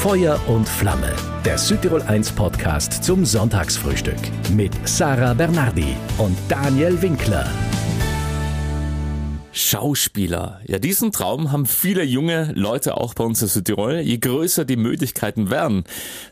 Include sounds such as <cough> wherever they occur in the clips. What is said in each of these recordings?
Feuer und Flamme, der Südtirol 1 Podcast zum Sonntagsfrühstück mit Sarah Bernardi und Daniel Winkler. Schauspieler. Ja, diesen Traum haben viele junge Leute auch bei uns in Südtirol. Je größer die Möglichkeiten werden,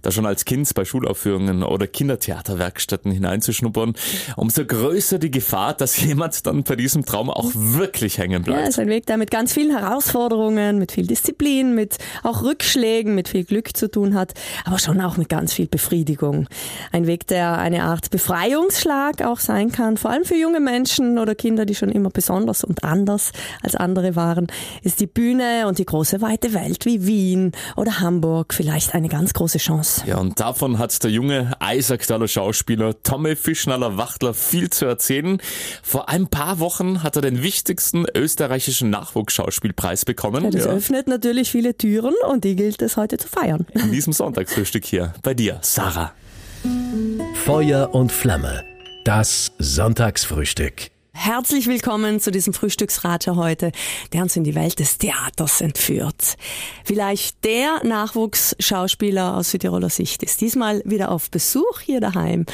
da schon als Kind bei Schulaufführungen oder Kindertheaterwerkstätten hineinzuschnuppern, umso größer die Gefahr, dass <laughs> jemand dann bei diesem Traum auch wirklich hängen bleibt. Ja, es ist ein Weg, der mit ganz vielen Herausforderungen, mit viel Disziplin, mit auch Rückschlägen, mit viel Glück zu tun hat, aber schon auch mit ganz viel Befriedigung. Ein Weg, der eine Art Befreiungsschlag auch sein kann, vor allem für junge Menschen oder Kinder, die schon immer besonders und anders anders als andere waren, ist die Bühne und die große weite Welt wie Wien oder Hamburg vielleicht eine ganz große Chance. Ja, und davon hat der junge Eisacktaler Schauspieler Tommy Fischnaller-Wachtler viel zu erzählen. Vor ein paar Wochen hat er den wichtigsten österreichischen Nachwuchsschauspielpreis bekommen. Ja, das ja. öffnet natürlich viele Türen und die gilt es heute zu feiern. In diesem Sonntagsfrühstück hier bei dir, Sarah. Feuer und Flamme. Das Sonntagsfrühstück. Herzlich willkommen zu diesem Frühstücksratscher heute, der uns in die Welt des Theaters entführt. Vielleicht der Nachwuchsschauspieler aus Südtiroler Sicht ist diesmal wieder auf Besuch hier daheim.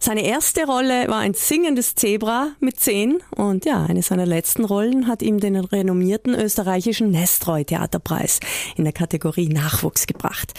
Seine erste Rolle war ein singendes Zebra mit zehn und ja, eine seiner letzten Rollen hat ihm den renommierten österreichischen Nestroy Theaterpreis in der Kategorie Nachwuchs gebracht.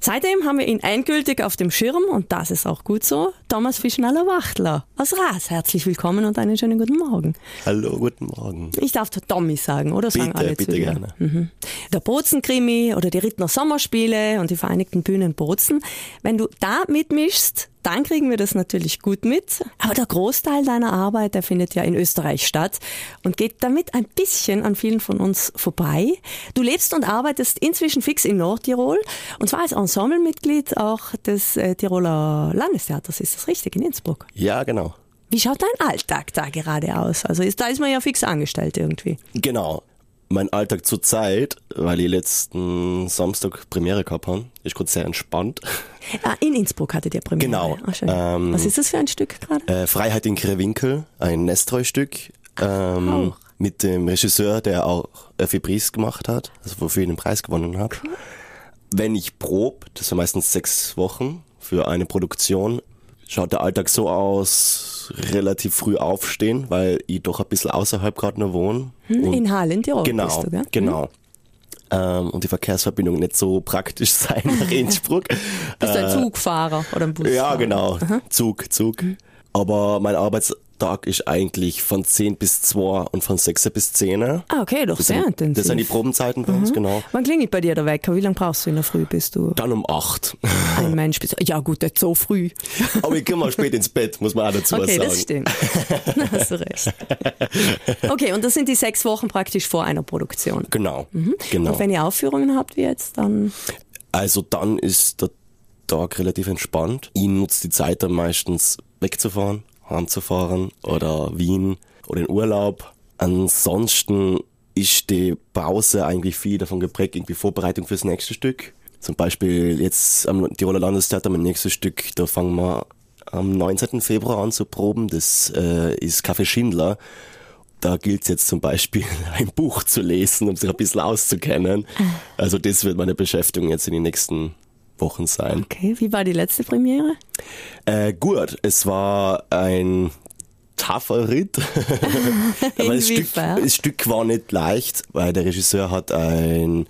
Seitdem haben wir ihn endgültig auf dem Schirm und das ist auch gut so. Thomas Fischnaller-Wachtler aus Ras. Herzlich willkommen und einen schönen guten Morgen. Hallo, guten Morgen. Ich darf Tommy sagen, oder bitte, sagen alle bitte zu gerne. Mhm. Der Bozen-Krimi oder die Rittner Sommerspiele und die Vereinigten Bühnen Bozen. Wenn du da mitmischst, dann kriegen wir das natürlich gut mit. Aber der Großteil deiner Arbeit, der findet ja in Österreich statt und geht damit ein bisschen an vielen von uns vorbei. Du lebst und arbeitest inzwischen fix in Nordtirol und zwar als Ensemblemitglied auch des äh, Tiroler Landestheaters. Ist das richtig, in Innsbruck? Ja, genau. Wie schaut dein Alltag da gerade aus? Also ist, da ist man ja fix angestellt irgendwie. Genau. Mein Alltag zurzeit, weil ich letzten Samstag Premiere gehabt habe, ist gerade sehr entspannt. <laughs> Ah, in Innsbruck hattet ihr Premiere. Genau. Schön. Ähm, Was ist das für ein Stück gerade? Äh, Freiheit in Krewinkel, ein Nestroy-Stück. Ähm, mit dem Regisseur, der auch Öffi Preis gemacht hat, also wofür ich den Preis gewonnen habe. Wenn ich prob, das sind meistens sechs Wochen für eine Produktion, schaut der Alltag so aus, relativ früh aufstehen, weil ich doch ein bisschen außerhalb gerade noch wohne. Hm, in Halle in Tirol genau, bist du, gell? genau. Ähm, und die Verkehrsverbindung nicht so praktisch <laughs> sein nach <laughs> Innsbruck. Bist du ein Zugfahrer oder ein Busfahrer? Äh, Ja, genau. Zug, Zug. Aber mein Arbeitstag ist eigentlich von 10 bis 2 und von 6 bis 10. Ah, okay, doch Das sehr sind, intensiv. das sind die Probenzeiten bei uns, genau. Wann klingelt bei dir der Wecker? Wie lange brauchst du in der Früh, bis du Dann um 8. ein Mensch bist? Ja gut, nicht so früh. <laughs> Aber ich komme mal spät ins Bett, muss man auch dazu Okay, sagen. das stimmt. <laughs> Da hast du recht. Okay, und das sind die sechs Wochen praktisch vor einer Produktion. Genau, genau. Und wenn ihr Aufführungen habt wie jetzt, dann Also dann ist der Tag relativ entspannt. Ich nutze die Zeit dann meistens wegzufahren, heimzufahren oder Wien oder in Urlaub. Ansonsten ist die Pause eigentlich viel davon geprägt, irgendwie Vorbereitung fürs nächste Stück. Zum Beispiel jetzt am Tiroler Landestheater mein nächstes Stück, da fangen wir am 19. Februar an zu proben. Das äh, ist Café Schindler. Da gilt es jetzt zum Beispiel, <laughs> ein Buch zu lesen, um sich ein bisschen auszukennen. Also das wird meine Beschäftigung jetzt in den nächsten Wochen sein. okay. Wie war die letzte Premiere? Äh, gut, es war ein tougher Ritt. <laughs> Aber das Stück, das Stück war nicht leicht, weil der Regisseur hat ein,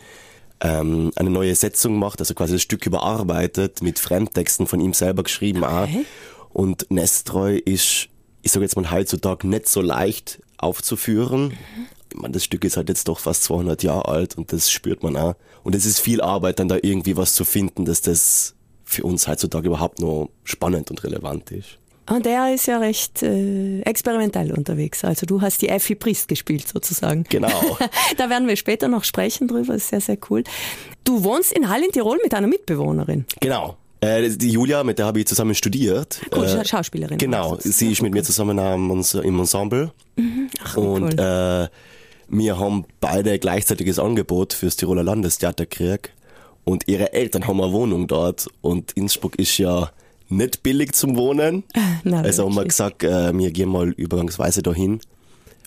ähm, eine neue Setzung gemacht, also quasi das Stück überarbeitet, mit Fremdtexten von ihm selber geschrieben auch. Okay. Und Nestroy ist, ich sage jetzt mal heutzutage, nicht so leicht aufzuführen. Ich meine, das Stück ist halt jetzt doch fast 200 Jahre alt und das spürt man auch. Und es ist viel Arbeit, dann da irgendwie was zu finden, dass das für uns heutzutage überhaupt noch spannend und relevant ist. Und der ist ja recht äh, experimentell unterwegs. Also du hast die Effi Priest gespielt sozusagen. Genau. <laughs> da werden wir später noch sprechen drüber, ist sehr, sehr cool. Du wohnst in Hall in Tirol mit einer Mitbewohnerin. Genau. Äh, die Julia, mit der habe ich zusammen studiert. Cool, äh, Scha- Schauspielerin. Genau, sie ist mit mir zusammen am im Ensemble. Ach, wie Und cool. äh, wir haben beide gleichzeitiges Angebot fürs Tiroler Landestheater gekriegt. Und ihre Eltern haben eine Wohnung dort. Und Innsbruck ist ja nicht billig zum Wohnen. <laughs> Na, also haben wir gesagt, äh, wir gehen mal übergangsweise dahin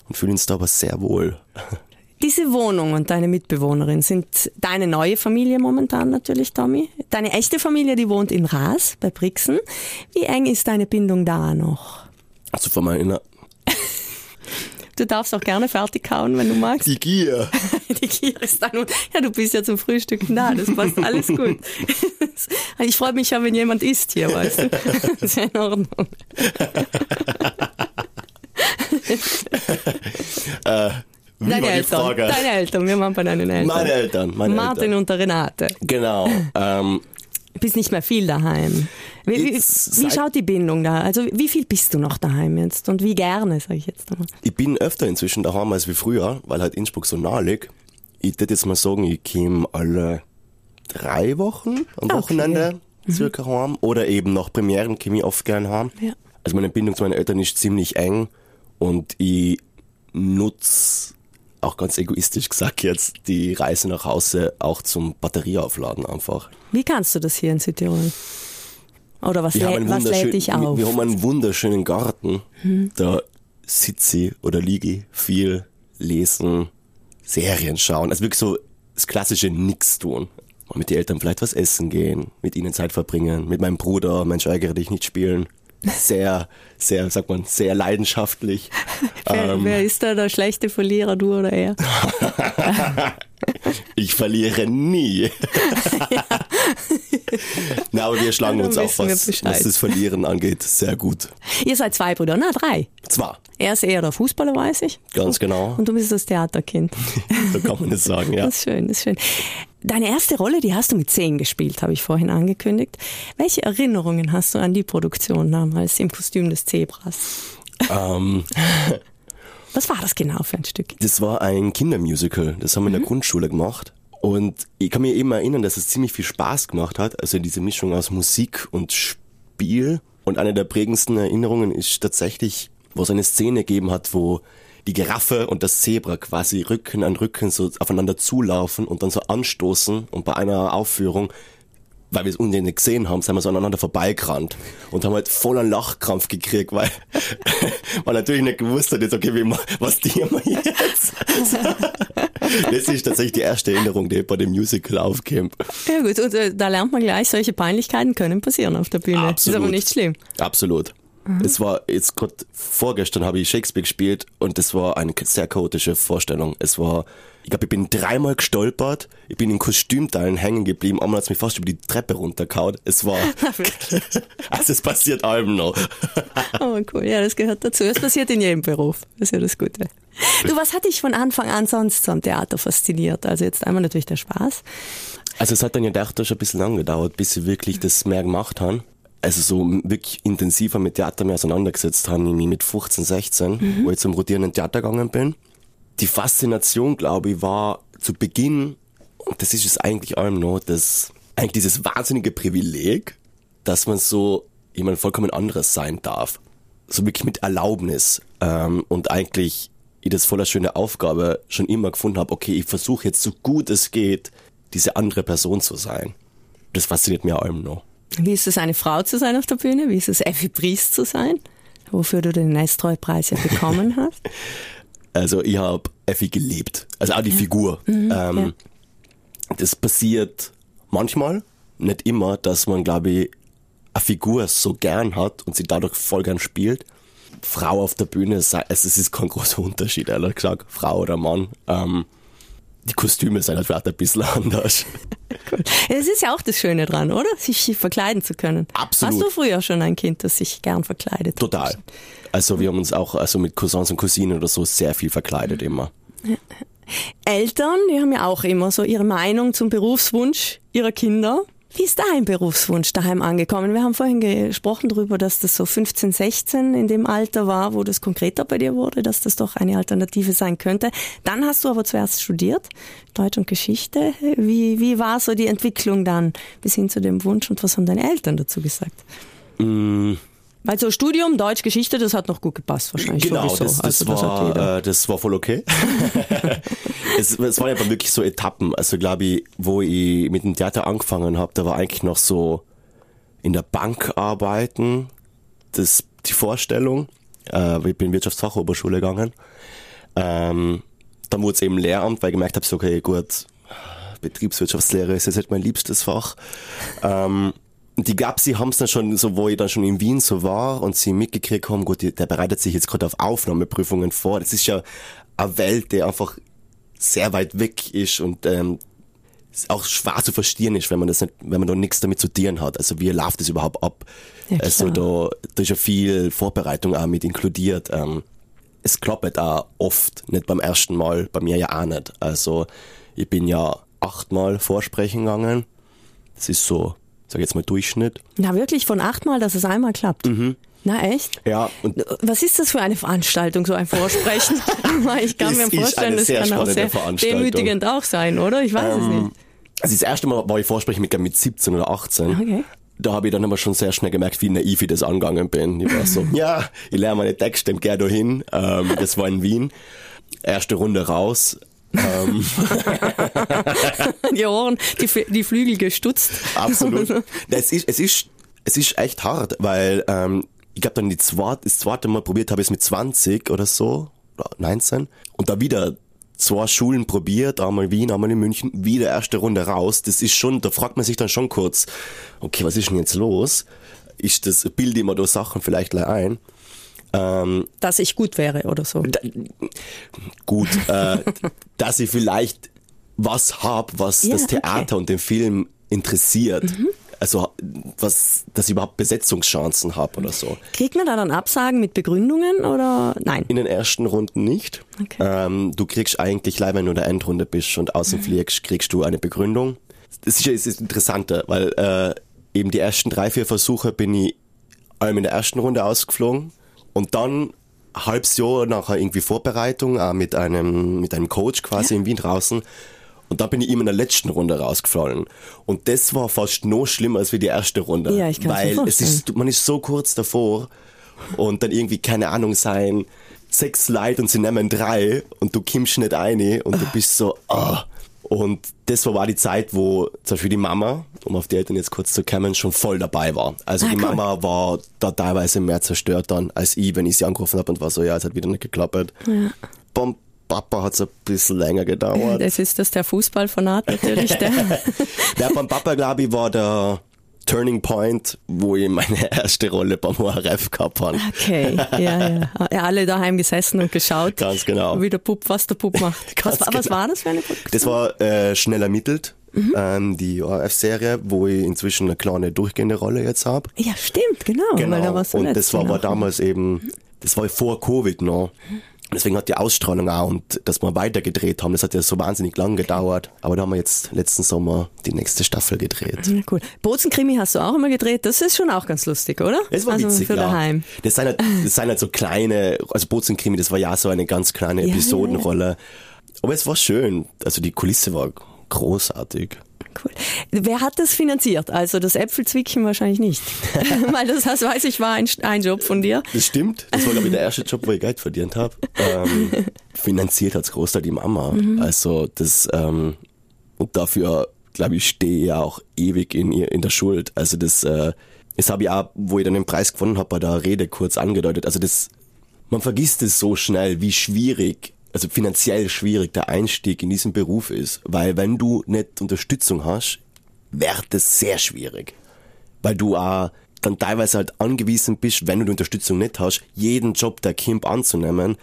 und fühlen uns da aber sehr wohl. <laughs> Diese Wohnung und deine Mitbewohnerin sind deine neue Familie momentan natürlich, Tommy. Deine echte Familie, die wohnt in Raas bei Brixen. Wie eng ist deine Bindung da noch? Also von meiner Du darfst auch gerne fertig kauen, wenn du magst. die Gier. <laughs> Die Gier ist da nun. Ja, du bist ja zum Frühstücken da, das passt alles gut. <laughs> Ich freue mich ja, wenn jemand isst hier, weißt du. Das <laughs> ist ja in Ordnung. Äh, wie Deine Eltern, deine Eltern, wir machen bei deinen Eltern. Meine Eltern, meine Martin Eltern. und der Renate. Genau. Ähm, bist nicht mehr viel daheim. Wie, wie, wie schaut die Bindung da? Also wie viel bist du noch daheim jetzt und wie gerne, sage ich jetzt einmal. ich bin öfter inzwischen daheim als wie früher, weil halt Innsbruck so nah liegt. Ich würde jetzt mal sagen, ich komme alle drei Wochen am Okay. Wochenende circa heim. Oder eben nach Premieren komme ich oft gern heim. Ja. Also meine Bindung zu meinen Eltern ist ziemlich eng und ich nutze auch ganz egoistisch gesagt jetzt die Reise nach Hause auch zum Batterieaufladen einfach. Wie kannst du das hier in Südtirol? Oder was, Wir lä was lädt dich auf? wir haben einen wunderschönen Garten. Da sitze ich oder liege ich viel lesen, Serien schauen. Also wirklich so das klassische Nix tun. Mal mit den Eltern vielleicht was essen gehen, mit ihnen Zeit verbringen, mit meinem Bruder, Mensch, ärgere dich nicht spielen. Sehr, sehr, sagt man, sehr leidenschaftlich. <laughs> wer, ähm, wer ist da der schlechte Verlierer, du oder er? <laughs> Ich verliere nie. <laughs> Na, aber wir schlagen uns auch, was, was das Verlieren angeht, sehr gut. Ihr seid zwei Brüder, na drei. Zwar, Er ist eher der Fußballer, weiß ich. ganz genau, Und du bist das Theaterkind. so kann man es sagen, ja. Das ist schön, das ist schön. Deine erste Rolle, die hast du mit zehn gespielt, habe ich vorhin angekündigt. Welche Erinnerungen hast du an die Produktion damals im Kostüm des Zebras? Ähm, <laughs> Was war das genau für ein Stück? das war ein Kindermusical, das haben wir in der Grundschule gemacht. Und ich kann mich eben erinnern, dass es ziemlich viel Spaß gemacht hat. Also diese Mischung aus Musik und Spiel. Und eine der prägendsten Erinnerungen ist tatsächlich, wo es eine Szene gegeben hat, wo die Giraffe und das Zebra quasi Rücken an Rücken so aufeinander zulaufen und dann so anstoßen. Und bei einer Aufführung weil wir es unten nicht gesehen haben, sind wir so aneinander vorbeigerannt und haben halt voll einen Lachkrampf gekriegt, weil <laughs> man natürlich nicht gewusst hat, jetzt, okay, wie, was tun wir jetzt? das ist tatsächlich die erste Erinnerung, die bei dem Musical aufkommt. Ja gut, und äh, da lernt man gleich, solche Peinlichkeiten können passieren auf der Bühne. Ist aber nicht schlimm. Absolut. Es war jetzt gerade vorgestern habe ich Shakespeare gespielt und das war eine sehr chaotische Vorstellung. Es war, ich glaube, ich bin dreimal gestolpert, ich bin in Kostümteilen hängen geblieben, einmal hat mich fast über die Treppe runtergehauen. Es war, <laughs> <laughs> also es passiert allem noch. <laughs> Oh, cool. Ja, das gehört dazu. Das passiert in jedem Beruf. Das ist ja das Gute. Du, was hat dich von Anfang an sonst so am Theater fasziniert? Also jetzt einmal natürlich der Spaß. Also es hat dann ja doch schon ein bisschen lang gedauert, bis ich wirklich das mehr gemacht habe. Also so wirklich intensiver mit Theater mehr auseinandergesetzt habe, ich mich mit 15, 16, wo ich zum rotierenden Theater gegangen bin. Die Faszination, glaube ich, war zu Beginn, und das ist es eigentlich allem noch, das, eigentlich dieses wahnsinnige Privileg, dass man so jemand vollkommen anderes sein darf. So wirklich mit Erlaubnis. Ähm, und eigentlich ich das voller schöne Aufgabe schon immer gefunden habe, okay, ich versuche jetzt so gut es geht, diese andere Person zu sein. Das fasziniert mir allem noch. Wie ist es, eine Frau zu sein auf der Bühne? Wie ist es, Effi Briest zu sein? Wofür du den Nestroy-Preis ja bekommen <laughs> hast. Also ich habe Effi geliebt. Also auch die Figur. ähm, Das passiert manchmal, nicht immer, dass man, glaube ich, eine Figur so gern hat und sie dadurch voll gern spielt. Frau auf der Bühne, also es ist kein großer Unterschied, ehrlich gesagt, Frau oder Mann. Ähm, die Kostüme sind halt vielleicht ein bisschen anders. <laughs> Cool. Es ist ja auch das Schöne dran, oder? Sich verkleiden zu können. Absolut. Hast du früher schon ein Kind, das sich gern verkleidet? Total. Also wir haben uns auch also mit Cousins und Cousinen oder so sehr viel verkleidet immer. Eltern, die haben ja auch immer so ihre Meinung zum Berufswunsch ihrer Kinder. Wie ist dein Berufswunsch daheim angekommen? Wir haben vorhin gesprochen darüber, dass das so 15, 16 in dem Alter war, wo das konkreter bei dir wurde, dass das doch eine Alternative sein könnte. Dann hast du aber zuerst studiert, Deutsch und Geschichte. Wie, wie war so die Entwicklung dann bis hin zu dem Wunsch und was haben deine Eltern dazu gesagt? Weil so Studium, Deutsch, Geschichte, das hat noch gut gepasst wahrscheinlich Genau, sowieso. das, das, also, das war, äh, das war voll okay. <laughs> es, es waren einfach wirklich so Etappen. Also glaube ich, wo ich mit dem Theater angefangen habe, da war eigentlich noch so in der Bank arbeiten, das die Vorstellung. Äh, ich bin Wirtschaftsfachoberschule gegangen. Ähm, dann wurde es eben Lehramt, weil ich gemerkt habe, so, okay, gut, Betriebswirtschaftslehre ist jetzt nicht mein liebstes Fach. Ähm, die gab sie haben es dann schon, so wo ich dann schon in Wien so war und sie mitgekriegt haben, gut, der bereitet sich jetzt gerade auf Aufnahmeprüfungen vor. Das ist ja eine Welt, die einfach sehr weit weg ist und ähm, auch schwer zu verstehen ist, wenn man das nicht, wenn man da nichts damit zu tun hat. Also wie läuft das überhaupt ab? Ja, also da, da ist ja viel Vorbereitung auch mit inkludiert. Ähm, es klappt auch oft, nicht beim ersten Mal, bei mir ja auch nicht. Also ich bin ja achtmal vorsprechen gegangen. Das ist so, sag jetzt mal Durchschnitt. Na wirklich, von achtmal, dass es einmal klappt? Mhm. Na echt? Ja. Und Was ist das für eine Veranstaltung, so ein Vorsprechen? <laughs> <laughs> ich kann mir vorstellen, das kann auch sehr demütigend auch sein, oder? Ich weiß ähm, es nicht. Also das erste Mal war ich Vorsprechen mit, mit 17 oder 18. Okay. Da habe ich dann aber schon sehr schnell gemerkt, wie naiv ich das angegangen bin. Ich war so, <laughs> ja, ich lerne meine Texte, geh da hin. Ähm, das war in Wien. Erste Runde raus. Ähm. <laughs> die Ohren, die, die Flügel gestutzt. Absolut. <laughs> Es ist, es ist, es ist echt hart, weil ähm, ich glaube dann die zweite, das zweite Mal probiert habe ich es mit 20 oder so, oder 19. Und da wieder zwei Schulen probiert, einmal Wien, einmal in München, wieder erste Runde raus. Das ist schon, da fragt man sich dann schon kurz, okay, was ist denn jetzt los? Ist das, bilde ich mir da Sachen vielleicht ein? Ähm, dass ich gut wäre oder so. Da, gut, äh, <laughs> dass ich vielleicht was hab, was ja, das Theater okay. und den Film interessiert. Mhm also was, dass ich überhaupt Besetzungschancen habe oder so. Kriegt man da dann Absagen mit Begründungen oder nein? In den ersten Runden nicht. Okay. Ähm, du kriegst eigentlich, leider wenn du in der Endrunde bist und außen mhm. fliegst, kriegst du eine Begründung. Das ist, ist interessanter, weil äh, eben die ersten drei, vier Versuche bin ich allem in der ersten Runde ausgeflogen und dann halbes Jahr nachher irgendwie Vorbereitung äh, mit einem mit einem Coach quasi ja. in Wien draußen und da bin ich ihm in der letzten Runde rausgefallen. Und das war fast noch schlimmer als wie die erste Runde. Ja, ich kann Weil es ist, man ist so kurz davor und dann irgendwie, keine Ahnung, sein sechs Leute und sie nehmen drei und du kommst nicht eine und du bist so, ah. Und das war die Zeit, wo zum Beispiel die Mama, um auf die Eltern jetzt kurz zu kommen, schon voll dabei war. Also ah, die cool. Mama war da teilweise mehr zerstört dann als ich, wenn ich sie angerufen habe und war so, ja, es hat wieder nicht geklappt. Ja. Bom, Papa hat es ein bisschen länger gedauert. Das ist das der Fußballfanat natürlich. <laughs> Der, der beim Papa, glaube ich, war der Turning Point, wo ich meine <laughs> erste Rolle beim ORF gehabt habe. Okay, ja, <laughs> ja. Alle daheim gesessen und geschaut. Ganz genau. Wie der Pup, was der Pup macht. <laughs> Was, genau. was, war das für eine Pup? Das war äh, schnell ermittelt. Mhm. Ähm, die ORF-Serie, wo ich inzwischen eine kleine durchgehende Rolle jetzt habe. Ja, stimmt, genau. genau. Weil da warst du und das war, war damals eben, das war vor Covid noch. Deswegen hat die Ausstrahlung auch und dass wir weitergedreht haben, das hat ja so wahnsinnig lang gedauert. Aber da haben wir jetzt letzten Sommer die nächste Staffel gedreht. Ja, cool. Bozenkrimi hast du auch immer gedreht. Das ist schon auch ganz lustig, oder? Das war also witzig, für ja. daheim. Das sind, halt, das sind halt so kleine, also Bozenkrimi, das war ja so eine ganz kleine Episodenrolle. Ja, Aber es war schön. Also die Kulisse war großartig. Cool. Wer hat das finanziert? Also das Äpfelzwickchen wahrscheinlich nicht. <laughs> <laughs> Weil das, das weiß ich, war ein, ein Job von dir. Das stimmt. Das war, glaube ich, der <laughs> erste Job, wo ich Geld verdient habe. Ähm, finanziert hat's Großteil die Mama. Mhm. Also das, ähm, und dafür, glaube ich, stehe ich ja auch ewig in, in der Schuld. Also das, äh, das habe ich auch, wo ich dann den Preis gewonnen habe, bei der Rede kurz angedeutet. Also das, man vergisst es so schnell, wie schwierig also finanziell schwierig der Einstieg in diesen Beruf ist, weil wenn du nicht Unterstützung hast, wird es sehr schwierig, weil du auch dann teilweise halt angewiesen bist, wenn du die Unterstützung nicht hast, jeden Job der Kind anzunehmen,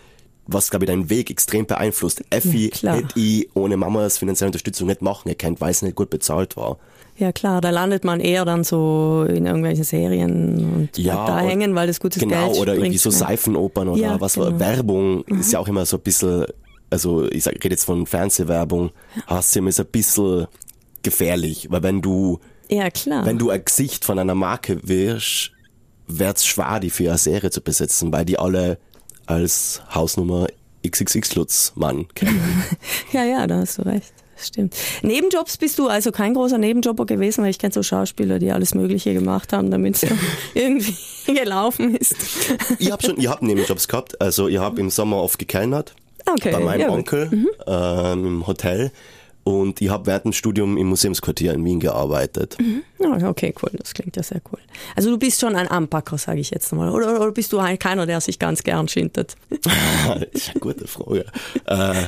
was, glaube ich, deinen Weg extrem beeinflusst. Effi ja, hätte ich ohne Mamas finanzielle Unterstützung nicht machen gekannt, weil es nicht gut bezahlt war. Ja klar, da landet man eher dann so in irgendwelchen Serien und ja, da hängen, weil das gutes genau, Geld Genau, oder irgendwie so Seifenopern oder ja, was genau. Werbung mhm. ist ja auch immer so ein bisschen, also ich rede jetzt von Fernsehwerbung, hast du immer so ein bisschen gefährlich, weil wenn du ja, klar. wenn du ein Gesicht von einer Marke wirst, wird's schwer, die für eine Serie zu besetzen, weil die alle als Hausnummer XXX Lutz Mann kennen. <laughs> ja, ja, da hast du recht. Stimmt. Nebenjobs bist du also kein großer Nebenjobber gewesen, weil ich kenne so Schauspieler, die alles Mögliche gemacht haben, damit es <laughs> irgendwie <laughs> gelaufen ist. ich habe schon, ich habe Nebenjobs gehabt. Also ich habe im Sommer oft gekellnert okay, bei meinem ja, Onkel mhm. ähm, im Hotel. Und ich habe während dem Studium im Museumsquartier in Wien gearbeitet. Mhm. okay, cool. Das klingt ja sehr cool. Also du bist schon ein Anpacker, sage ich jetzt mal. Oder, oder bist du keiner, der sich ganz gern schintet? das ist eine gute Frage. äh,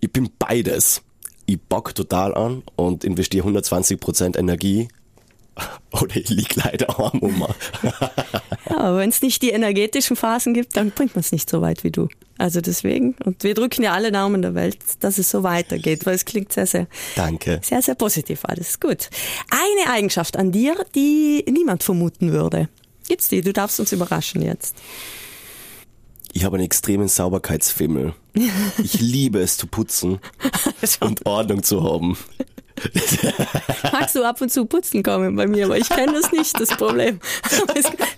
Ich bin beides. Ich bock total an und investiere 120% Energie. <laughs> Oder ich lieg leider arm um. <laughs> Ja, aber wenn es nicht die energetischen Phasen gibt, dann bringt man es nicht so weit wie du. Also deswegen, und wir drücken ja alle Daumen der Welt, dass es so weitergeht, weil es klingt sehr, sehr, Danke. sehr, sehr positiv. Alles gut. Eine Eigenschaft an dir, die niemand vermuten würde. Gibt's die? Du darfst uns überraschen jetzt. Ich habe einen extremen Sauberkeitsfimmel. Ich liebe es zu putzen <laughs> und Ordnung zu haben. Magst du ab und zu putzen kommen bei mir, aber ich kenne das nicht, das Problem.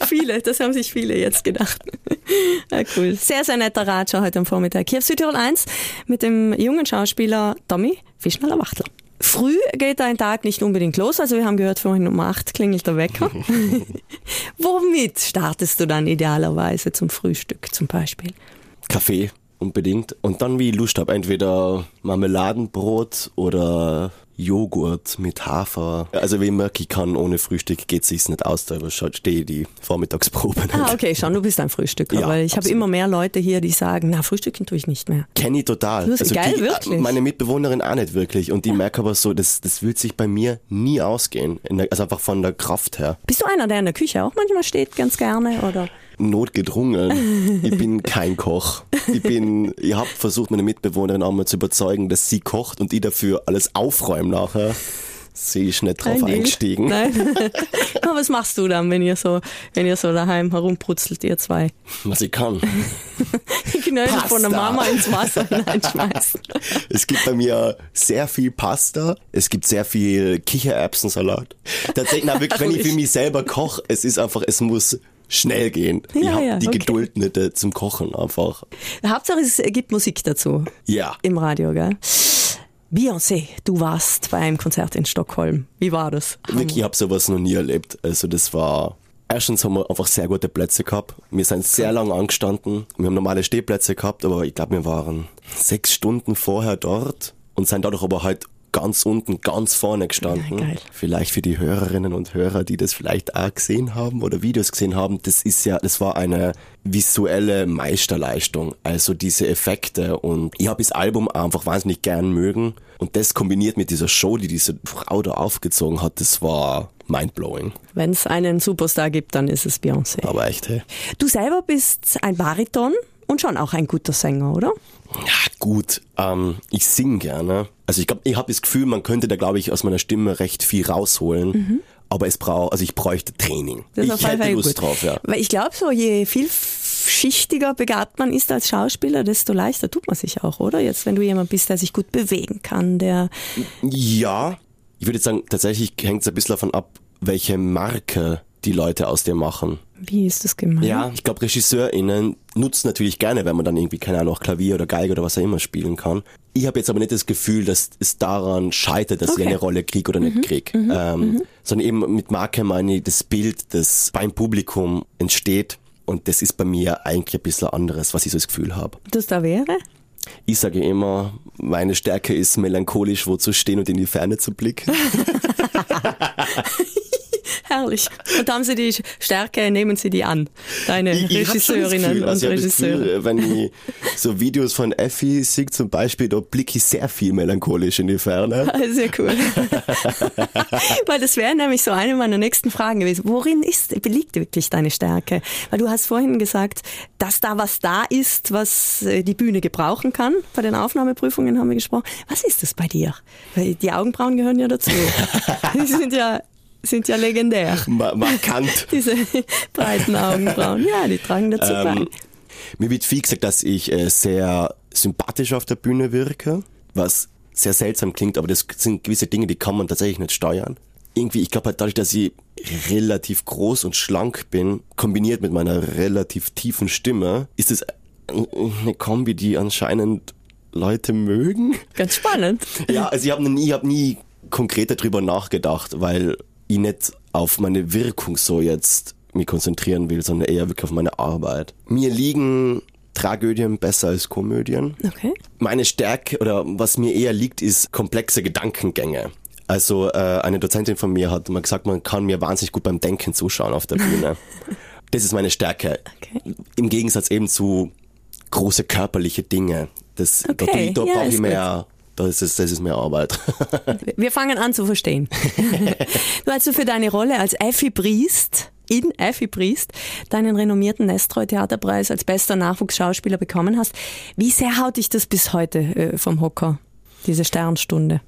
Viele, das haben sich viele jetzt gedacht. Ja, cool. Sehr, sehr netter Ratscher heute am Vormittag. Hier auf Südtirol 1 mit dem jungen Schauspieler Tommy Fischnaller-Wachtler. Früh geht dein Tag nicht unbedingt los, also wir haben gehört, vorhin um acht klingelt der Wecker. <laughs> Womit startest du dann idealerweise zum Frühstück zum Beispiel? Kaffee unbedingt. Und dann, wie ich Lust habe, entweder Marmeladenbrot oder Joghurt mit Hafer. Also wie ich merke, ich kann ohne Frühstück geht sich's nicht aus, da stehe die Vormittagsprobe nicht. Ah, okay, schon, du bist ein Frühstücker, Ja, weil ich habe immer mehr Leute hier, die sagen, na, Frühstücken tue ich nicht mehr. Kenn ich total. Das ist geil, die, wirklich? Meine Mitbewohnerin auch nicht wirklich. Und die merke aber so, das, das wird sich bei mir nie ausgehen. Der, also einfach von der Kraft her. Bist du einer, der in der Küche auch manchmal steht, ganz gerne, oder? Notgedrungen. <laughs> Ich bin kein Koch. Ich bin, ich habe versucht, meine Mitbewohnerin einmal zu überzeugen, dass sie kocht und ich dafür alles aufräume nachher. Sie ist nicht drauf Ein Deal. eingestiegen. Nein. <laughs> Aber was machst du dann, wenn ihr so, wenn ihr so daheim herumbrutzelt, ihr zwei? Was ich kann. <laughs> Knödel von der. Mama ins Wasser hineinschmeißen. Es gibt bei mir sehr viel Pasta, es gibt sehr viel Kichererbsensalat. Tatsächlich, na, wirklich, wenn ich für Herrlich. mich selber koche, es ist einfach, es muss schnell gehen. ich Ja, habe ja, die okay. Geduld nicht äh, zum Kochen einfach. Hauptsache, es gibt Musik dazu. Ja. Im Radio, gell? Beyoncé, du warst bei einem Konzert in Stockholm. Wie war das? Wirklich, ich habe sowas noch nie erlebt. Also das war. Erstens haben wir einfach sehr gute Plätze gehabt. Wir sind sehr lang angestanden. Wir haben normale Stehplätze gehabt, aber ich glaube, wir waren sechs Stunden vorher dort und sind dadurch aber halt ganz unten, ganz vorne gestanden. Geil. Vielleicht für die Hörerinnen und Hörer, die das vielleicht auch gesehen haben oder Videos gesehen haben, das ist ja, das war eine visuelle Meisterleistung. Also diese Effekte und ich habe das Album einfach wahnsinnig gern mögen und das kombiniert mit dieser Show, die diese Frau da aufgezogen hat, das war mindblowing. Wenn es einen Superstar gibt, dann ist es Beyoncé. Aber echt, hey. Du selber bist ein Bariton und schon auch ein guter Sänger, oder? Ja, gut, ähm, ich sing gerne. Also ich glaube, ich habe das Gefühl, man könnte da, glaube ich, aus meiner Stimme recht viel rausholen. Aber es braucht, also ich bräuchte Training. Mhm. Das ich hätte Lust gut. drauf, ja. Weil ich glaube, so je vielschichtiger begabt man ist als Schauspieler, desto leichter tut man sich auch, oder? Jetzt, wenn du jemand bist, der sich gut bewegen kann, der Ja, ich würde sagen, tatsächlich hängt es ein bisschen davon ab, welche Marke die Leute aus dir machen. wie ist das gemeint? Ja, ich glaube, RegisseurInnen nutzen natürlich gerne, wenn man dann irgendwie, keine Ahnung, Klavier oder Geige oder was auch immer spielen kann. Ich habe jetzt aber nicht das Gefühl, dass es daran scheitert, dass ich Okay. eine Rolle krieg oder nicht krieg. Ähm, Sondern eben mit Marke meine ich das Bild, das beim Publikum entsteht. Und das ist bei mir eigentlich ein bisschen anderes, was ich so das Gefühl habe. Das da wäre? Ich sage immer, meine Stärke ist melancholisch wo zu stehen und in die Ferne zu blicken. <laughs> <laughs> Herrlich. Und haben Sie die Stärke, nehmen Sie die an, deine Ich- ich Regisseurinnen Gefühl, und also Regisseure. Gefühl, wenn ich so Videos von Effi sehe zum Beispiel, da blicke ich sehr viel melancholisch in die Ferne. <laughs> Sehr cool. <laughs> Weil das wäre nämlich so eine meiner nächsten Fragen gewesen. Worin ist, liegt wirklich deine Stärke? Weil du hast vorhin gesagt, dass da was da ist, was äh, die Bühne gebrauchen kann. Bei den Aufnahmeprüfungen haben wir gesprochen. Was ist das bei dir? Weil die Augenbrauen gehören ja dazu. <laughs> Die sind ja, sind ja legendär. <laughs> Ma markant. <laughs> Diese breiten Augenbrauen. Ja, die tragen dazu bei. Ähm, mir wird viel gesagt, dass ich äh, sehr sympathisch auf der Bühne wirke, was sehr seltsam klingt, aber das sind gewisse Dinge, die kann man tatsächlich nicht steuern. Irgendwie, ich glaube halt dadurch, dass ich relativ groß und schlank bin, kombiniert mit meiner relativ tiefen Stimme, ist es eine Kombi, die anscheinend Leute mögen. Ganz spannend. Ja, also ich habe nie, ich hab nie konkret darüber nachgedacht, weil ich nicht auf meine Wirkung so jetzt mich konzentrieren will, sondern eher wirklich auf meine Arbeit. Mir liegen Tragödien besser als Komödien. Okay. Meine Stärke oder was mir eher liegt, ist komplexe Gedankengänge. Also äh, eine Dozentin von mir hat mal gesagt, man kann mir wahnsinnig gut beim Denken zuschauen auf der Bühne. <laughs> das ist meine Stärke. Okay. Im Gegensatz eben zu große körperliche Dinge. Das, Okay, da, da ja, brauche ich mehr, da ist das ist mehr Arbeit. <laughs> Wir fangen an zu verstehen. <laughs> du hast du für deine Rolle als Effi Briest in Effi Briest deinen renommierten Nestroy Theaterpreis als bester Nachwuchsschauspieler bekommen hast. Wie sehr haut dich das bis heute äh, vom Hocker, diese Sternstunde?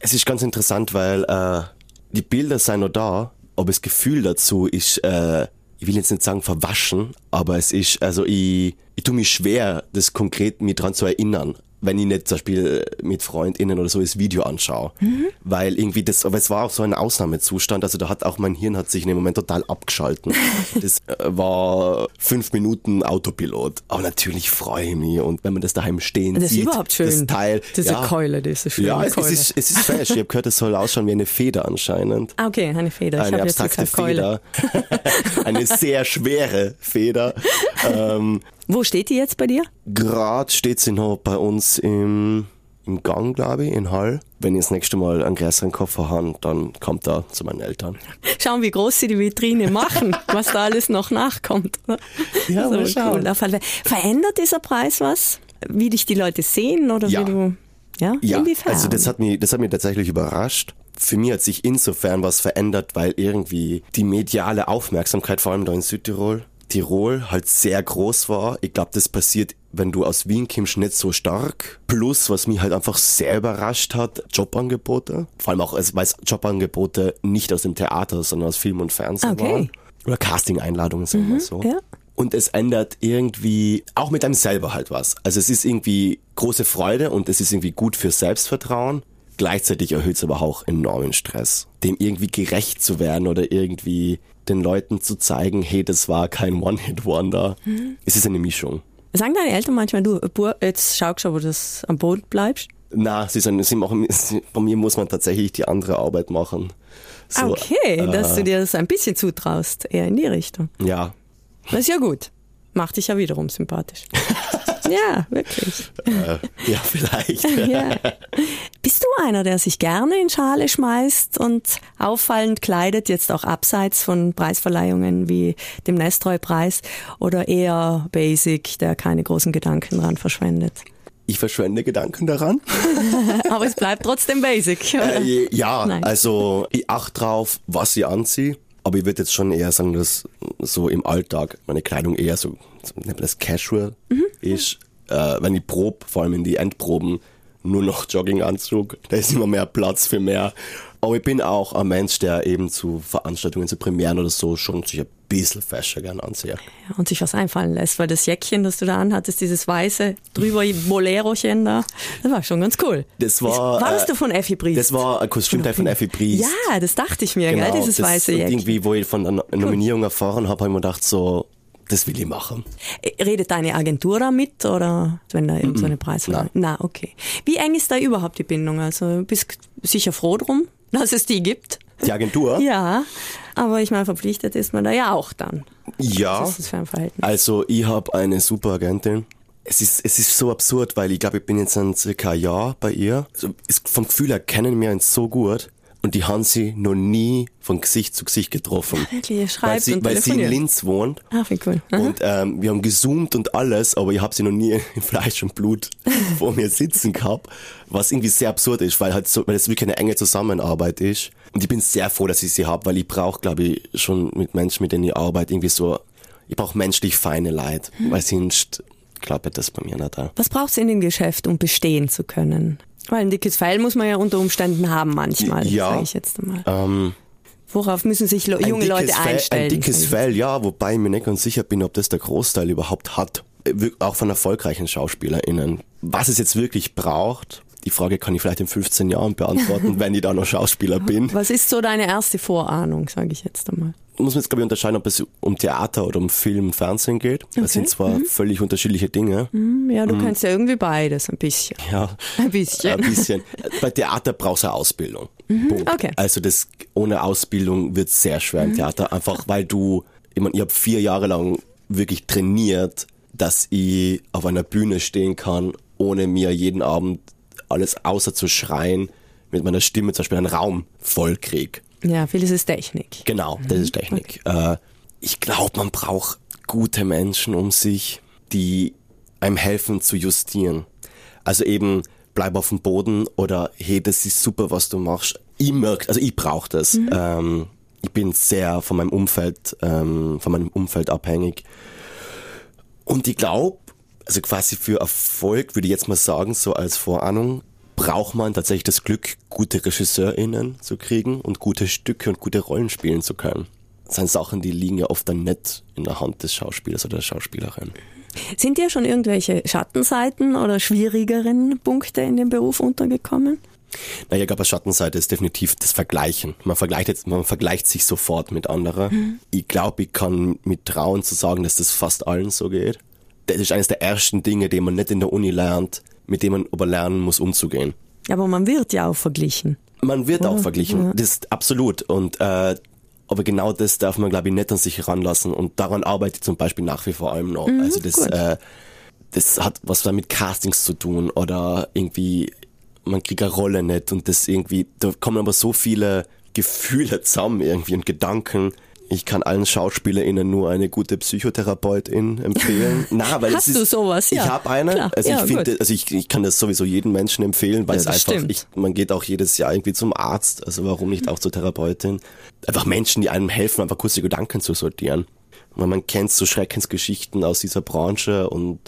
Es ist ganz interessant, weil äh, die Bilder sind noch da, aber das Gefühl dazu ist, äh, ich will jetzt nicht sagen verwaschen, aber es ist, also ich, ich tue mich schwer, das konkret mir dran zu erinnern, wenn ich nicht zum Beispiel mit FreundInnen oder so das Video anschaue. Weil irgendwie das, aber es war auch so ein Ausnahmezustand, also da hat auch mein Hirn hat sich in dem Moment total abgeschalten. <laughs> das äh, war fünf Minuten Autopilot. Aber natürlich freue ich mich und wenn man das daheim stehen Das ist sieht, überhaupt schön. das Teil. Diese ja, Keule, diese schöne ja, es, Keule. es, ist, es ist fesch. Ich habe gehört, es soll ausschauen wie eine Feder anscheinend. Ah, okay, eine Feder. Eine abstrakte. Feder. <laughs> <laughs> eine sehr schwere Feder. Ähm, Wo steht die jetzt bei dir? Gerade steht sie noch bei uns im, im Gang, glaube ich, in Hall. Wenn ich das nächste Mal einen größeren Koffer habe, dann kommt er zu meinen Eltern. Schauen, wie groß sie die Vitrine machen, <laughs> was da alles noch nachkommt. Ja, mal schauen. cool. Verändert dieser Preis was? Wie dich die Leute sehen oder Ja. wie du. Ja, Ja, inwiefern? also das hat mich, das hat mich tatsächlich überrascht. Für mich hat sich insofern was verändert, weil irgendwie die mediale Aufmerksamkeit, vor allem da in Südtirol, Tirol halt sehr groß war. Ich glaube, das passiert, wenn du aus Wien kommst, nicht so stark. Plus, was mich halt einfach sehr überrascht hat, Jobangebote. Vor allem auch, also, weil es Jobangebote nicht aus dem Theater, sondern aus Film und Fernsehen Okay. Mhm, waren. Oder Casting-Einladungen, sagen wir so. ja. Und es ändert irgendwie auch mit einem selber halt was. Also es ist irgendwie große Freude und es ist irgendwie gut für Selbstvertrauen. Gleichzeitig erhöht es aber auch enormen Stress, dem irgendwie gerecht zu werden oder irgendwie den Leuten zu zeigen, hey, das war kein One-Hit-Wonder. Es ist eine Mischung. Sagen deine Eltern manchmal, du, Bur, jetzt schau schon, wo du am Boden bleibst? Na, sie sind, sie machen, bei mir muss man tatsächlich die andere Arbeit machen. So, okay, dass äh, du dir das ein bisschen zutraust, eher in die Richtung. Ja, Das ist ja gut. Macht dich ja wiederum sympathisch. <laughs> ja, wirklich. äh, ja, vielleicht. <laughs> Ja. Bist du einer, der sich gerne in Schale schmeißt und auffallend kleidet, jetzt auch abseits von Preisverleihungen wie dem Nestroy-Preis oder eher basic, der keine großen Gedanken dran verschwendet? Ich verschwende Gedanken daran. <laughs> Aber es bleibt trotzdem basic. Äh, ja, Nein. also ich achte drauf, was ich anziehe. Aber ich würde jetzt schon eher sagen, dass so im Alltag meine Kleidung eher so nennt man das casual Mhm. ist. Äh, wenn ich probe, vor allem in die Endproben, nur noch Jogginganzug. Da ist immer mehr Platz für mehr. Aber ich bin auch ein Mensch, der eben zu Veranstaltungen, zu Premieren oder so schon sich ein bisschen fescher gern anzieht. Ja, und sich was einfallen lässt, weil das Jäckchen, das du da anhattest, dieses weiße, drüber <laughs> Bolerochen da, das war schon ganz cool. Das war, War das äh, du von Effi Briest? Das war ein Kostümteil von Effi Briest. Ja, das dachte ich mir, gell, dieses das, weiße Jäckchen. irgendwie, wo ich von einer Nominierung erfahren habe, habe ich mir gedacht, so, das will ich machen. Redet deine Agentur da mit oder wenn da irgend so eine Preisverleihung? Na, okay. Wie eng ist da überhaupt die Bindung? Also bist sicher froh drum, <laughs> dass es die gibt? Die Agentur? <laughs> Ja, aber ich meine, verpflichtet ist man da ja auch dann. Ja. Was ist das für ein Verhältnis? Also ich habe eine super Agentin. Es ist, es ist so absurd, weil ich glaube, ich bin jetzt ein circa ein Jahr bei ihr. Also, ist, vom Gefühl her kennen wir uns so gut. Und die haben sie noch nie von Gesicht zu Gesicht getroffen. Wirklich, ihr Weil schreibt sie, und weil sie in. Linz wohnt. Ah, wie cool. Aha. Und ähm, wir haben gezoomt und alles, aber ich habe sie noch nie <laughs> in Fleisch und Blut <laughs> vor mir sitzen gehabt, was irgendwie sehr absurd ist, weil halt so, weil es wirklich eine enge Zusammenarbeit ist. Und ich bin sehr froh, dass ich sie habe, weil ich brauche, glaube ich, schon mit Menschen, mit denen ich arbeite, irgendwie so, ich brauche menschlich feine Leid, Hm. weil sonst klappt das bei mir nicht. Was braucht's in dem Geschäft, um bestehen zu können? Weil ein dickes Fell muss man ja unter Umständen haben manchmal, Ja. sage ich jetzt einmal. Ähm, Worauf müssen sich junge Leute einstellen? Ein dickes Fell, ja, wobei ich mir nicht ganz sicher bin, ob das der Großteil überhaupt hat. Äh, Auch von erfolgreichen SchauspielerInnen. Was es jetzt wirklich braucht, die Frage kann ich vielleicht in 15 Jahren beantworten, <laughs> wenn ich da noch Schauspieler bin. Was ist so deine erste Vorahnung, sage ich jetzt einmal? Muss man jetzt, glaube ich, unterscheiden, ob es um Theater oder um Film Fernsehen geht. Das sind zwar völlig unterschiedliche Dinge. Hm, Ja, du Mhm. kannst ja irgendwie beides, ein bisschen. Ja, <laughs> Ein bisschen. ein bisschen. Bei Theater brauchst du eine Ausbildung. Punkt. okay. Also das ohne Ausbildung wird sehr schwer im Theater, einfach weil du, ich meine, ich habe vier Jahre lang wirklich trainiert, dass ich auf einer Bühne stehen kann, ohne mir jeden Abend alles außer zu schreien, mit meiner Stimme zum Beispiel einen Raum voll krieg. Ja, vieles ist Technik. Genau, das ist Technik. Äh, ich glaube, man braucht gute Menschen um sich, die einem helfen zu justieren. Also eben, bleib auf dem Boden oder hey, das ist super, was du machst. Ich merke, also ich brauche das. Mhm. Ähm, ich bin sehr von meinem Umfeld, ähm, von meinem Umfeld abhängig. Und ich glaube, also quasi für Erfolg würde ich jetzt mal sagen, so als Vorahnung, braucht man tatsächlich das Glück, gute RegisseurInnen zu kriegen und gute Stücke und gute Rollen spielen zu können. Das sind Sachen, die liegen ja oft dann nicht in der Hand des Schauspielers oder der Schauspielerin. Sind dir schon irgendwelche Schattenseiten oder schwierigeren Punkte in dem Beruf untergekommen? Naja, ich glaube, als Schattenseite ist definitiv das Vergleichen. Man vergleicht, jetzt, man vergleicht sich sofort mit anderen. Mhm. Ich glaube, ich kann mit trauen zu sagen, dass das fast allen so geht. Das ist eines der ersten Dinge, die man nicht in der Uni lernt, mit dem man aber lernen muss, umzugehen. Aber man wird ja auch verglichen. Man wird Oder? auch verglichen, ja. das ist absolut. Und äh, aber genau das darf man, glaube ich, nicht an sich heranlassen. Und daran arbeite ich zum Beispiel nach wie vor allem noch. Mhm, also das, äh, das hat was mit Castings zu tun oder irgendwie, man kriegt eine Rolle nicht und das irgendwie, da kommen aber so viele Gefühle zusammen irgendwie und Gedanken, ich kann allen SchauspielerInnen nur eine gute Psychotherapeutin empfehlen. <laughs> Na, weil Hast es ist, du sowas? Ja. Ich habe eine. Klar. Also ja, ich finde, also ich, ich kann das sowieso jedem Menschen empfehlen, weil ja, es einfach, ich, man geht auch jedes Jahr irgendwie zum Arzt, also warum nicht auch zur Therapeutin? Einfach Menschen, die einem helfen, einfach kurze Gedanken zu sortieren. Weil man kennt so Schreckensgeschichten aus dieser Branche und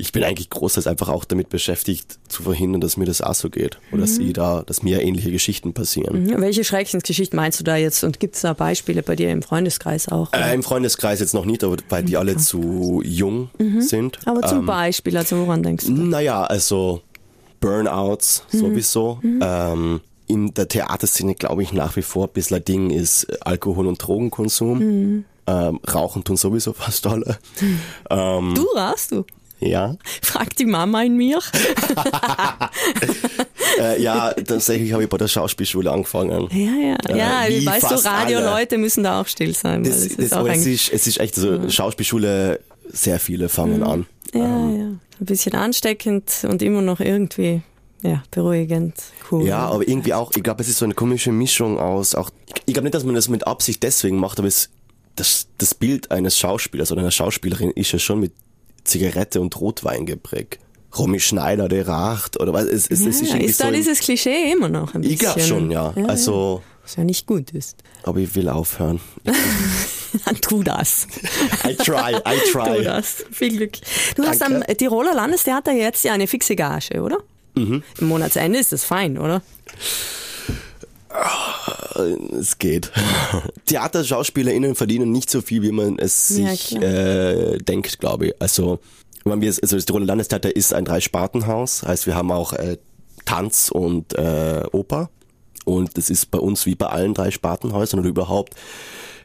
ich bin eigentlich großteils einfach auch damit beschäftigt, zu verhindern, dass mir das auch so geht. Oder mhm. dass, ich da, dass mir ähnliche Geschichten passieren. Mhm. Welche Schreckensgeschichten meinst du da jetzt? Und gibt es da Beispiele bei dir im Freundeskreis auch? Äh, Im Freundeskreis jetzt noch nicht, aber weil die alle zu jung mhm. sind. Aber zum ähm, Beispiel, also woran denkst du? Naja, also Burnouts mhm. sowieso. Mhm. Ähm, in der Theaterszene glaube ich nach wie vor ein bisschen ein Ding ist Alkohol- und Drogenkonsum. Mhm. Ähm, Rauchen tun sowieso fast alle. <laughs> Ähm, du rauchst du? Ja. Fragt die Mama in mir. <laughs> äh, ja, tatsächlich habe ich bei der Schauspielschule angefangen. Ja, ja. Ja, äh, weißt du, Radioleute müssen da auch still sein. Das, das, ist, das es, ist, es ist echt so, ja. Schauspielschule, sehr viele fangen mhm. an. Ja, ähm, ja. Ein bisschen ansteckend und immer noch irgendwie ja, beruhigend, cool. Ja, aber irgendwie auch, ich glaube, es ist so eine komische Mischung aus, auch, ich glaube nicht, dass man das mit Absicht deswegen macht, aber es, das, das Bild eines Schauspielers oder einer Schauspielerin ist ja schon mit Zigarette und Rotwein geprägt. Romy Schneider, der racht oder was. Es, es, ja, es ist, ist da so dieses Klischee immer noch ein bisschen? Ich glaube schon, ja. ja also, was ja nicht gut ist. Aber ich will aufhören. Dann <laughs> tu das. I try, I <laughs> try. Tu das. Viel Glück. Du Danke. hast am Tiroler Landestheater jetzt ja eine fixe Gage, oder? Mhm. Im Monatsende ist das fein, oder? Es geht. TheaterschauspielerInnen verdienen nicht so viel, wie man es sich ja, äh, denkt, glaube ich. Also, wenn wir, also das Tiroler Landestheater ist ein Dreispartenhaus, heißt wir haben auch äh, Tanz und äh, Oper. Und das ist bei uns wie bei allen drei Spartenhäusern oder überhaupt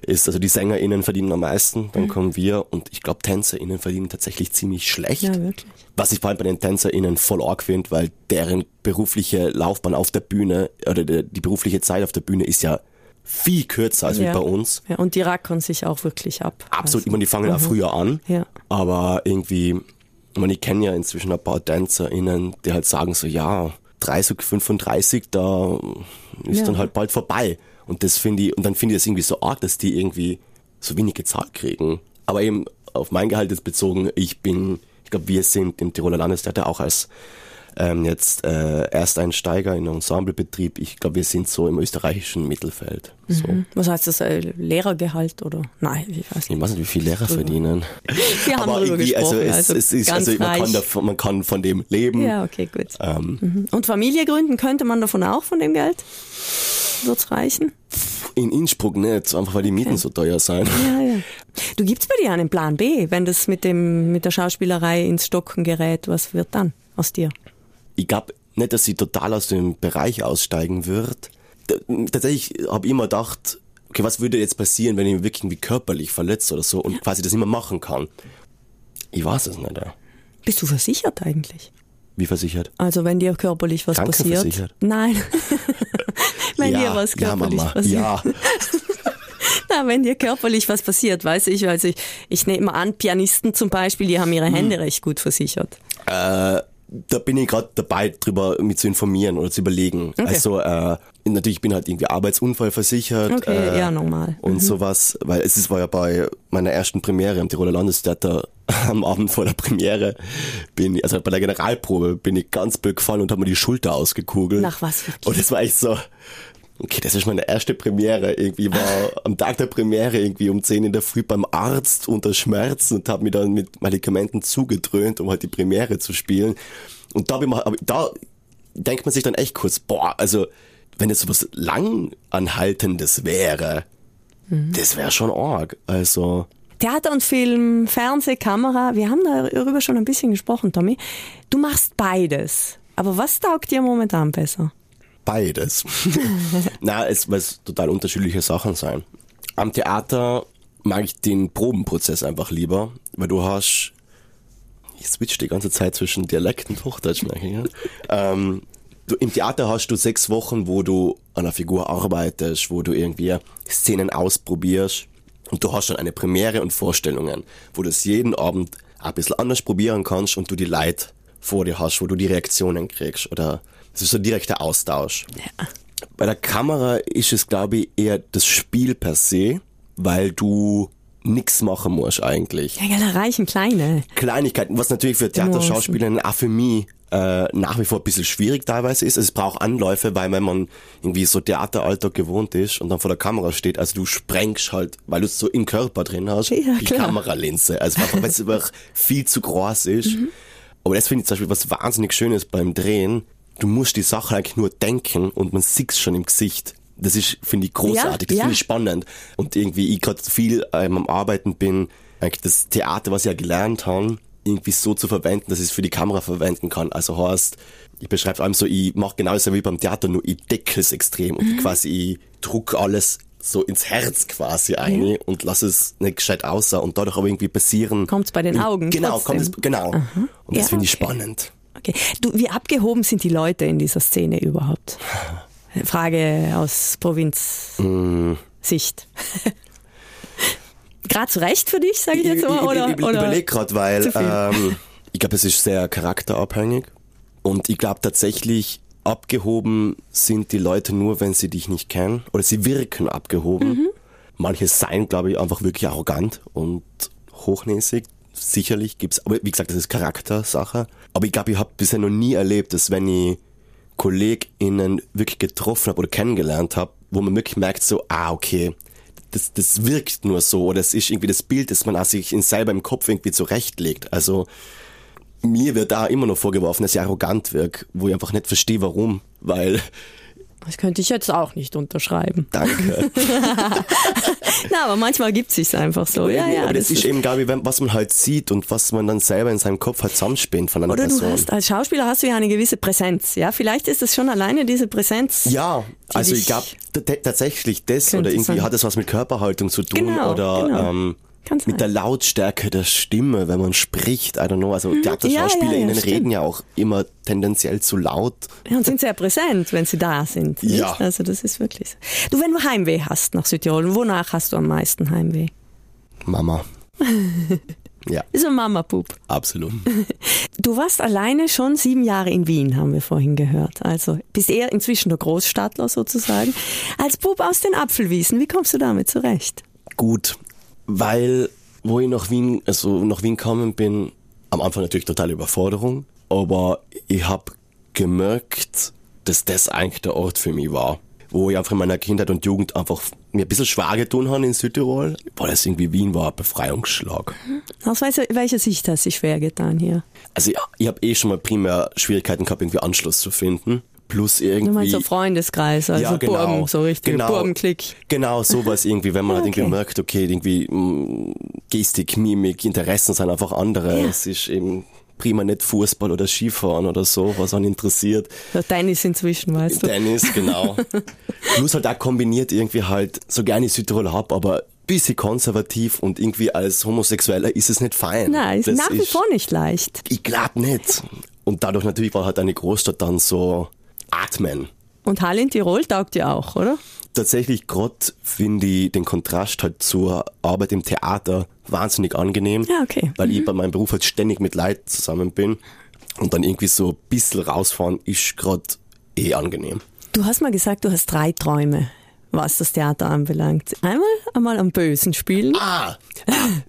ist, also die SängerInnen verdienen am meisten, dann mhm. kommen wir und ich glaube TänzerInnen verdienen tatsächlich ziemlich schlecht. Ja, wirklich. Was ich vor allem bei den TänzerInnen voll arg finde, weil deren berufliche Laufbahn auf der Bühne oder die berufliche Zeit auf der Bühne ist ja viel kürzer als ja. bei uns. Ja, und die rackern sich auch wirklich ab. Absolut, also. ich meine, die fangen mhm. auch früher an, ja. aber irgendwie, ich meine, ich kenne ja inzwischen ein paar TänzerInnen, die halt sagen so, ja, 30, 35, da ist ja. dann halt bald vorbei. Und das finde ich, und dann finde ich das irgendwie so arg, dass die irgendwie so wenig gezahlt kriegen. Aber eben auf mein Gehalt jetzt bezogen, ich bin, ich glaube, wir sind im Tiroler Landestheater auch als ähm, jetzt äh, Ersteinsteiger in Ensemblebetrieb. Ich glaube, wir sind so im österreichischen Mittelfeld. So. Mhm. Was heißt das? Äh, Lehrergehalt oder? Nein, ich weiß nicht. Ich weiß nicht, wie viel Lehrer verdienen. Wir haben Aber irgendwie, also, es, also, es ist, also man kann, davon, man kann von dem leben. Ja, okay, gut. Ähm, mhm. Und Familie gründen könnte man davon auch von dem Geld? Wird's reichen? In Innsbruck nicht, einfach weil die Mieten okay. so teuer sind. Ja, ja. <laughs> Du gibt's bei dir einen Plan B, wenn das mit dem mit der Schauspielerei ins Stocken gerät, was wird dann aus dir? Ich glaube nicht, dass sie total aus dem Bereich aussteigen wird. Tatsächlich habe ich immer gedacht, okay, was würde jetzt passieren, wenn ich mich wirklich irgendwie körperlich verletzt oder so und quasi das immer machen kann. Ich weiß es nicht. Ja. Bist du versichert eigentlich? Wie versichert? Also wenn dir körperlich was passiert. Nein. <laughs> wenn ja, dir was körperlich ja, passiert. Ja. <laughs> Na, wenn dir körperlich was passiert, weiß ich, also ich, ich nehme an, Pianisten zum Beispiel, die haben ihre Hände hm. recht gut versichert. Äh, da bin ich gerade dabei, drüber mich zu informieren oder zu überlegen. Okay. Also äh, natürlich bin halt irgendwie Arbeitsunfallversichert Okay, äh, ja, normal. und sowas, weil es ist, war ja bei meiner ersten Premiere am Tiroler Landestheater <laughs> am Abend vor der Premiere, bin ich, also bei der Generalprobe, bin ich ganz blöd gefallen und habe mir die Schulter ausgekugelt. Nach was wirklich? Und es war echt so, okay, das ist meine erste Premiere. Irgendwie war am Tag der Premiere irgendwie um 10 in der Früh beim Arzt unter Schmerzen und habe mich dann mit Medikamenten zugedröhnt, um halt die Premiere zu spielen. Und da, mal- aber da denkt man sich dann echt kurz, boah, also wenn es sowas langanhaltendes wäre, das wäre schon arg. Also Theater und Film, Fernseh, Kamera, wir haben darüber schon ein bisschen gesprochen, Tommy. Du machst beides. Aber was taugt dir momentan besser? Beides. <laughs> Na, es es total unterschiedliche Sachen sein. Am Theater mag ich den Probenprozess einfach lieber, weil du hast, ich switch die ganze Zeit zwischen Dialekt und Hochdeutsch, merke ich, ja? ähm, du, Im Theater hast du sechs Wochen, wo du an einer Figur arbeitest, wo du irgendwie Szenen ausprobierst und du hast dann eine Premiere und Vorstellungen, wo du es jeden Abend ein bisschen anders probieren kannst und du die Leute vor dir hast, wo du die Reaktionen kriegst oder es ist so ein direkter Austausch. Bei der Kamera ist es, glaube ich, eher das Spiel per se, weil du nix machen musst eigentlich. Ja, ja, da reichen kleine. Kleinigkeiten, was natürlich für Theaterschauspielerinnen auch für mich äh, nach wie vor ein bisschen schwierig teilweise ist. Also es braucht Anläufe, weil wenn man irgendwie so Theateralltag gewohnt ist und dann vor der Kamera steht, also du sprengst halt, weil du es so im Körper drin hast, Ja, die klar. Kameralinse. Also einfach, weil es <laughs> einfach viel zu groß ist. Aber das finde ich zum Beispiel was wahnsinnig Schönes beim Drehen. Du musst die Sache eigentlich nur denken und man sieht's schon im Gesicht. Das ist, finde ich, großartig. das ja. finde ich spannend. Und irgendwie, ich gerade viel ähm, am Arbeiten bin, eigentlich das Theater, was ich ja gelernt habe, irgendwie so zu verwenden, dass ich es für die Kamera verwenden kann. Also heißt, ich beschreibe allem so, ich mache genauso wie beim Theater, nur ich decke es extrem und quasi ich druck alles so ins Herz quasi ein und lass es nicht gescheit aussah und dadurch aber irgendwie passieren. Kommt's bei den Augen Genau, kommt es, genau. Und das Ja, finde ich okay. spannend. Okay. Du, wie abgehoben sind die Leute in dieser Szene überhaupt? Frage aus Provinz-Sicht. Gerade <laughs> zu Recht für dich, sage ich jetzt mal, oder? ich, ich, ich überlege gerade, weil ähm, ich glaube, es ist sehr charakterabhängig. Und ich glaube tatsächlich, abgehoben sind die Leute nur, wenn sie dich nicht kennen. Oder sie wirken abgehoben. Mhm. Manche seien, glaube ich, einfach wirklich arrogant und hochnäsig. Sicherlich gibt's, aber wie gesagt, das ist Charaktersache. Aber ich glaube, ich habe bisher noch nie erlebt, dass wenn ich KollegInnen wirklich getroffen habe oder kennengelernt habe, wo man wirklich merkt so, ah, okay, das, das wirkt nur so oder es ist irgendwie das Bild, das man sich in selber im Kopf irgendwie zurechtlegt. Also mir wird da immer noch vorgeworfen, dass ich arrogant wirke, wo ich einfach nicht verstehe, warum. Weil, Das könnte ich jetzt auch nicht unterschreiben. danke. <laughs> Na, aber manchmal gibt es sich einfach so. Ja, ja, aber das, ist eben, glaube ich, was man halt sieht und was man dann selber in seinem Kopf halt zusammenspinnt von einer Oder du Person. hast, als Schauspieler hast du ja eine gewisse Präsenz. Ja, vielleicht ist es schon alleine diese Präsenz. Ja, also ich glaube tatsächlich das oder irgendwie sein. hat es was mit Körperhaltung zu tun Genau, oder genau. ähm, Kann sein. mit der Lautstärke der Stimme, wenn man spricht. I don't know. Also Mhm. ja, ja, TheaterschauspielerInnen ja, stimmt. reden ja auch immer tendenziell zu laut. Ja, und sind sehr präsent, wenn sie da sind. Nicht? Ja. Also das ist wirklich so. Du, wenn du Heimweh hast nach Südtirol, wonach hast du am meisten Heimweh? Mama. <laughs> ja, Ist ein Mama-Pup. absolut. <laughs> Du warst alleine schon sieben Jahre in Wien, haben wir vorhin gehört. Also bist eher inzwischen der Großstadtler sozusagen. Als Bub aus den Apfelwiesen, wie kommst du damit zurecht? Gut, weil wo ich nach Wien, also nach Wien gekommen bin, am Anfang natürlich totale Überforderung, aber ich habe gemerkt, dass das eigentlich der Ort für mich war. Wo ich einfach in meiner Kindheit und Jugend einfach mir ein bisschen schwer getan habe in Südtirol, weil das irgendwie Wien war, ein Befreiungsschlag. Aus welcher, Sicht hast du schwer getan hier? Also ich, ich habe eh schon mal primär Schwierigkeiten gehabt, irgendwie Anschluss zu finden. Plus irgendwie. Du meinst so Freundeskreis, also Ja, genau. Burgen, so richtig, Genau. Burgenklick. Genau, sowas irgendwie, wenn man halt <laughs> Okay. irgendwie merkt, okay, irgendwie mh, Gestik, Mimik, Interessen sind einfach andere. Ja. Es ist eben prima nicht Fußball oder Skifahren oder so, was einen interessiert. Der Tennis inzwischen, weißt du. Tennis, genau. <laughs> Plus halt auch kombiniert irgendwie halt, so gerne ich Südtirol hab, aber bisschen konservativ und irgendwie als Homosexueller ist es nicht fein. Nein, ist Das nach wie vor nicht leicht. Ich glaub nicht. Und dadurch natürlich war halt eine Großstadt dann so atmen. Und Hall in Tirol taugt dir auch, oder? tatsächlich gerade finde ich den Kontrast halt zur Arbeit im Theater wahnsinnig angenehm. Ja, okay. Weil ich bei meinem Beruf halt ständig mit Leid zusammen bin. Und dann irgendwie so ein bisschen rausfahren ist gerade eh angenehm. Du hast mal gesagt, du hast drei Träume, was das Theater anbelangt. Einmal einmal am Bösen spielen. Ah!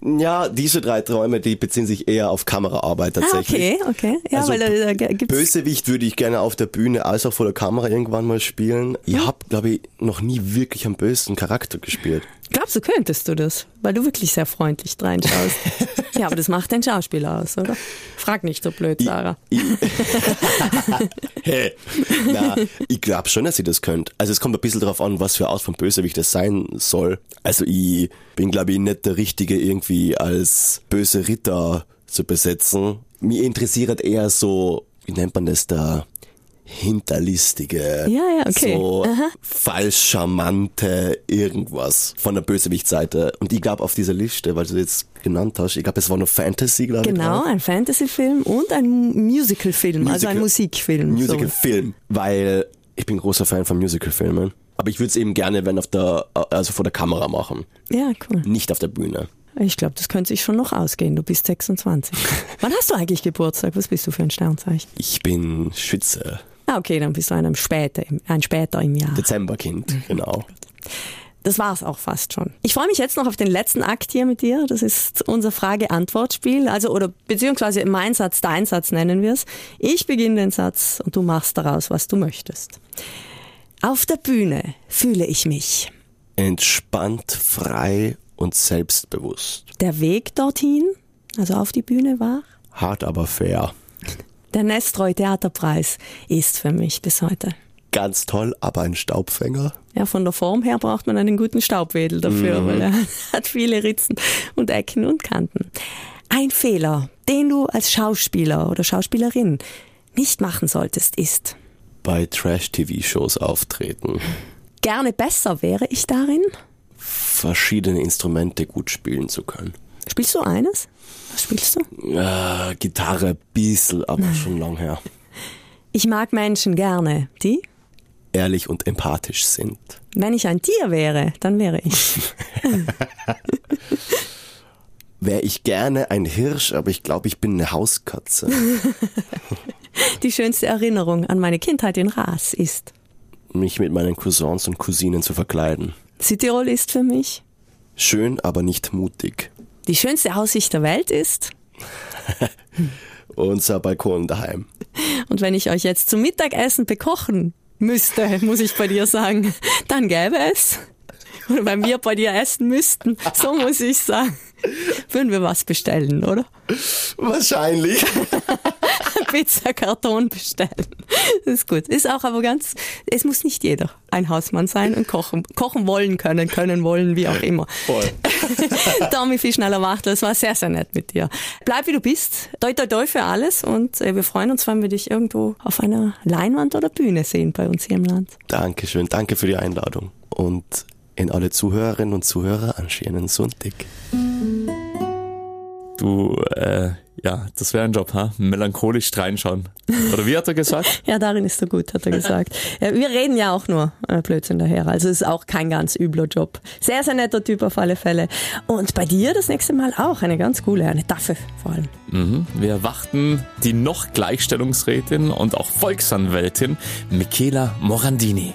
Ja, diese drei Träume, die beziehen sich eher auf Kameraarbeit Ah, tatsächlich. okay, okay. Ja, Also weil da, da gibt's Bösewicht würde ich gerne auf der Bühne als auch vor der Kamera irgendwann mal spielen. Ich habe, glaube ich, noch nie wirklich einen bösen Charakter gespielt. Glaubst du, könntest du das? Weil du wirklich sehr freundlich reinschaust. <laughs> ja, aber das macht den Schauspieler aus, oder? Frag nicht so blöd, Sarah. Ich, <laughs> hey, na, ich glaube schon, dass ich das könnte. Also es kommt ein bisschen darauf an, was für Art von Bösewicht das sein soll. Also ich bin, glaube ich, nicht der Richtige, irgendwie als böse Ritter zu besetzen. Mir interessiert eher so, wie nennt man das da? Hinterlistige, Ja, ja, okay. so Aha. falsch charmante irgendwas von der Bösewichtseite. Und ich glaube auf dieser Liste, weil du jetzt genannt hast, ich glaube es war noch Fantasy, glaube ich. Genau, drauf. ein Fantasyfilm und ein Musicalfilm, also ein Musikfilm. Musicalfilm, weil ich bin großer Fan von Musicalfilmen. Aber ich würde es eben gerne, wenn auf der, also vor der Kamera machen, So. Ja, cool. nicht auf der Bühne. Ich glaube, das könnte sich schon noch ausgehen. Du bist 26. <laughs> Wann hast du eigentlich Geburtstag? Was bist du für ein Sternzeichen? Ich bin Schütze, Ah, okay, dann bist du ein später, im- ein später im Jahr. Dezemberkind, Mhm. genau. Das war's auch fast schon. Ich freue mich jetzt noch auf den letzten Akt hier mit dir. Das ist unser Frage-Antwort-Spiel. Also, oder beziehungsweise mein Satz, dein Satz nennen wir es. Ich beginne den Satz und du machst daraus, was du möchtest. Auf der Bühne fühle ich mich. Entspannt, frei und selbstbewusst. Der Weg dorthin, also auf die Bühne war. Hart, aber fair. Der Nestroy Theaterpreis ist für mich bis heute. Ganz toll, aber ein Staubfänger. Ja, von der Form her braucht man einen guten Staubwedel dafür, weil er <laughs> hat viele Ritzen und Ecken und Kanten. Ein Fehler, den du als Schauspieler oder Schauspielerin nicht machen solltest, ist, Bei Trash-TV-Shows auftreten. gerne besser wäre ich darin. Verschiedene Instrumente gut spielen zu können. Spielst du eines? Was spielst du? Äh, Gitarre, bissel, aber schon lang her. Ich mag Menschen gerne, die, Ehrlich und empathisch sind. wenn ich ein Tier wäre, dann wäre ich. <laughs> Wäre ich gerne ein Hirsch, aber ich glaube, ich bin eine Hauskatze. <laughs> Die schönste Erinnerung an meine Kindheit in Ras ist, Mich mit meinen Cousins und Cousinen zu verkleiden. Südtirol ist für mich, Schön, aber nicht mutig. Die schönste Aussicht der Welt ist, <laughs> Unser Balkon daheim. Und wenn ich euch jetzt zum Mittagessen bekochen müsste, muss ich bei dir sagen, <laughs> dann gäbe es. Oder wenn wir bei dir essen müssten, so muss ich sagen, würden wir was bestellen, oder? Wahrscheinlich. <laughs> Pizzakarton bestellen. Das ist gut. Ist auch aber ganz, es muss nicht jeder ein Hausmann sein und kochen, kochen wollen können, können wollen, wie auch immer. Voll. <laughs> Tommy Fischneller Wachtel, es war sehr, sehr nett mit dir. Bleib wie du bist. Toi, toi, toi für alles und äh, wir freuen uns, wenn wir dich irgendwo auf einer Leinwand oder Bühne sehen bei uns hier im Land. Dankeschön, danke für die Einladung. Und in alle Zuhörerinnen und Zuhörer einen schönen Sonntag. Du, äh, ja, das wäre ein Job, ha? Melancholisch reinschauen. Oder wie hat er gesagt? <laughs> Ja, darin ist er gut, hat er gesagt. <laughs> Ja, wir reden ja auch nur äh, Blödsinn daher. Also es ist auch kein ganz übler Job. Sehr, sehr netter Typ auf alle Fälle. Und bei dir das nächste Mal auch eine ganz coole, eine Taffe vor allem. Mhm. Wir erwarten die noch Gleichstellungsrätin und auch Volksanwältin Michaela Morandini.